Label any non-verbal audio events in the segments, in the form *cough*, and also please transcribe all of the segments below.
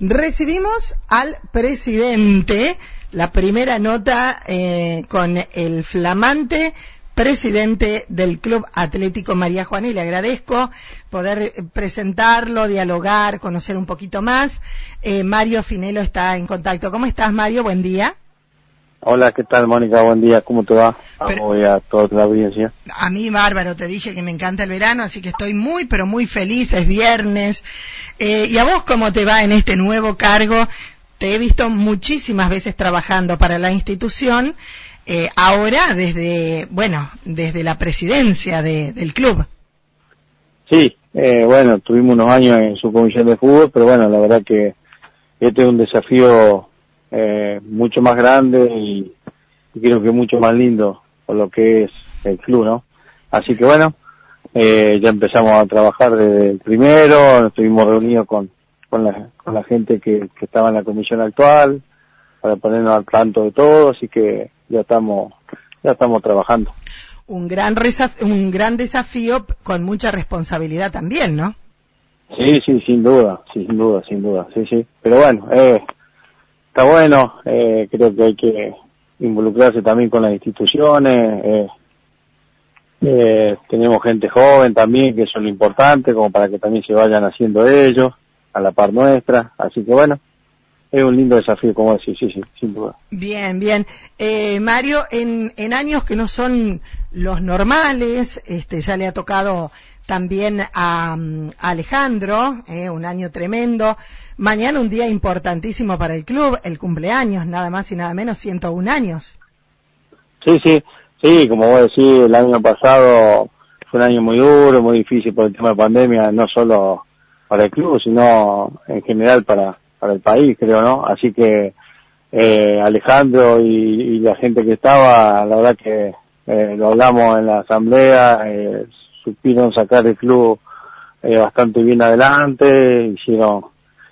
Recibimos al presidente, la primera nota eh, con el flamante presidente del Club Atlético María Juana y le agradezco poder presentarlo, dialogar, conocer un poquito más. Eh, Mario Finelo está en contacto. ¿Cómo estás, Mario? Buen día. Hola, ¿qué tal, Mónica? Buen día, ¿cómo te va? Voy a toda la audiencia. A mí, bárbaro, te dije que me encanta el verano, así que estoy muy, pero muy feliz, es viernes. Eh, ¿Y a vos cómo te va en este nuevo cargo? Te he visto muchísimas veces trabajando para la institución, eh, ahora desde, bueno, desde la presidencia del club. Sí, eh, bueno, tuvimos unos años en su comisión de fútbol, pero bueno, la verdad que este es un desafío eh, mucho más grande y, creo que mucho más lindo por lo que es el club, ¿no? Así que bueno, eh, ya empezamos a trabajar desde el primero, estuvimos reunidos con, con, la, con la gente que, que estaba en la comisión actual para ponernos al tanto de todo, así que ya estamos, ya estamos trabajando. Un gran, un gran desafío con mucha responsabilidad también, ¿no? Sí, sí, sin duda, sin duda, sin duda, sí, sí. Pero bueno, eh, está bueno, eh, creo que hay que involucrarse también con las instituciones, eh, eh, tenemos gente joven también, que eso es lo importante, como para que también se vayan haciendo ellos, a la par nuestra, así que bueno, es un lindo desafío, como decir, sí, sí, sin duda. Bien, bien. Eh, Mario, en, en años que no son los normales, este, ya le ha tocado también a, Alejandro, eh, un año tremendo. Mañana un día importantísimo para el club, el cumpleaños, nada más y nada menos, 101 años. Sí, sí, sí, como vos decís, el año pasado fue un año muy duro, muy difícil por el tema de pandemia, no solo para el club, sino en general para, para el país, creo, ¿no? Así que eh, Alejandro y, la gente que estaba, la verdad que eh, lo hablamos en la asamblea, eh, supieron sacar el club eh, bastante bien adelante, hicieron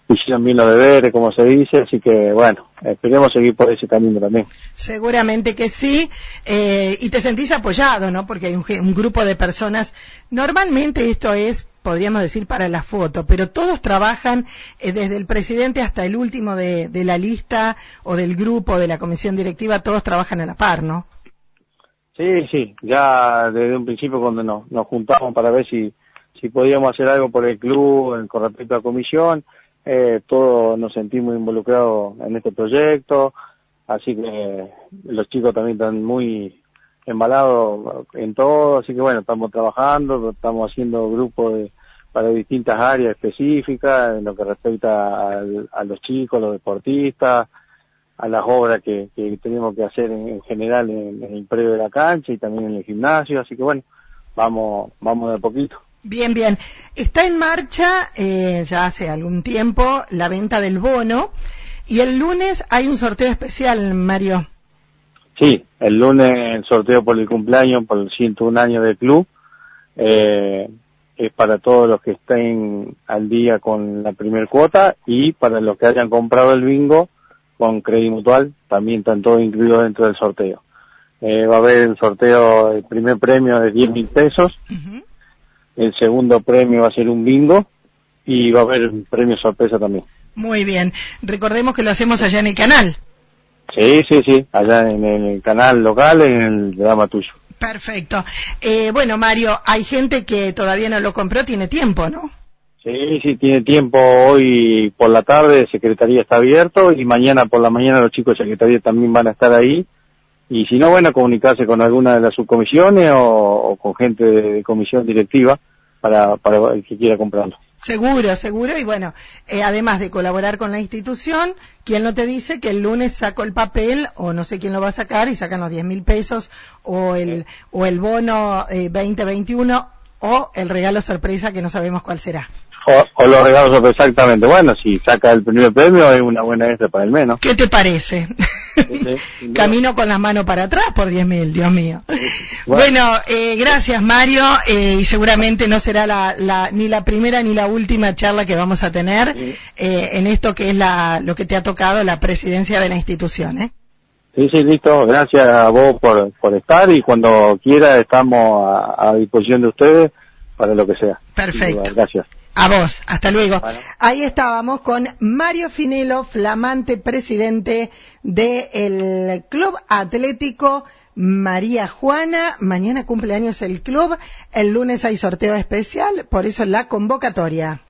hicieron bien los deberes, como se dice, así que bueno, esperemos seguir por ese camino también. Seguramente que sí, eh, y te sentís apoyado, ¿no? Porque hay un, grupo de personas, normalmente esto es, podríamos decir, para la foto, pero todos trabajan eh, desde el presidente hasta el último de, de la lista o del grupo, de la comisión directiva, todos trabajan a la par, ¿no? Sí, sí, ya desde un principio cuando nos, nos juntamos para ver si, si podíamos hacer algo por el club con respecto a la comisión, eh, todos nos sentimos involucrados en este proyecto, así que los chicos también están muy embalados en todo, así que bueno, estamos trabajando, estamos haciendo grupos para distintas áreas específicas en lo que respecta a los chicos, los deportistas, a las obras que, tenemos que hacer en, general en, el predio de la cancha y también en el gimnasio, así que bueno, vamos, vamos de poquito. Bien, bien. Está en marcha eh, ya hace algún tiempo la venta del bono y el lunes hay un sorteo especial, Mario. Sí, el lunes el sorteo por el cumpleaños, por el 101 años del club. Eh, es para todos los que estén al día con la primer cuota y para los que hayan comprado el bingo con Credit Mutual, también están todos incluidos dentro del sorteo. Eh, va a haber el sorteo, el primer premio de 10 mil pesos, el segundo premio va a ser un bingo y va a haber un premio sorpresa también. Muy bien, recordemos que lo hacemos allá en el canal. Sí, sí, sí, allá en el canal local, en el drama tuyo. Perfecto. Eh, bueno, Mario, hay gente que todavía no lo compró, tiene tiempo, ¿no? Sí, sí, tiene tiempo hoy por la tarde, Secretaría está abierto y mañana por la mañana los chicos de Secretaría también van a estar ahí. Y si no, bueno, comunicarse con alguna de las subcomisiones o, con gente de, comisión directiva para, para el que quiera comprarlo. Seguro, seguro. Y bueno, eh, además de colaborar con la institución, ¿quién no te dice que el lunes saco el papel o no sé quién lo va a sacar y sacan los 10 mil pesos o el, o el bono eh, 2021 o el regalo sorpresa que no sabemos cuál será? O, los regalos exactamente. Bueno, si saca el primer premio es una buena extra para el menos. ¿Qué te parece? *laughs* Camino con las manos para atrás por 10 mil, Dios mío. Bueno, eh, gracias Mario eh, y seguramente no será la, ni la primera ni la última charla que vamos a tener eh, en esto que es la, lo que te ha tocado la presidencia de la institución. ¿eh? Sí, sí, listo. Gracias a vos por, por estar y cuando quiera estamos a, a disposición de ustedes para lo que sea. Perfecto. Gracias. A vos, hasta luego. Ahí estábamos con Mario Finelo, flamante presidente del Club Atlético María Juana. Mañana cumpleaños el club, el lunes hay sorteo especial, por eso la convocatoria.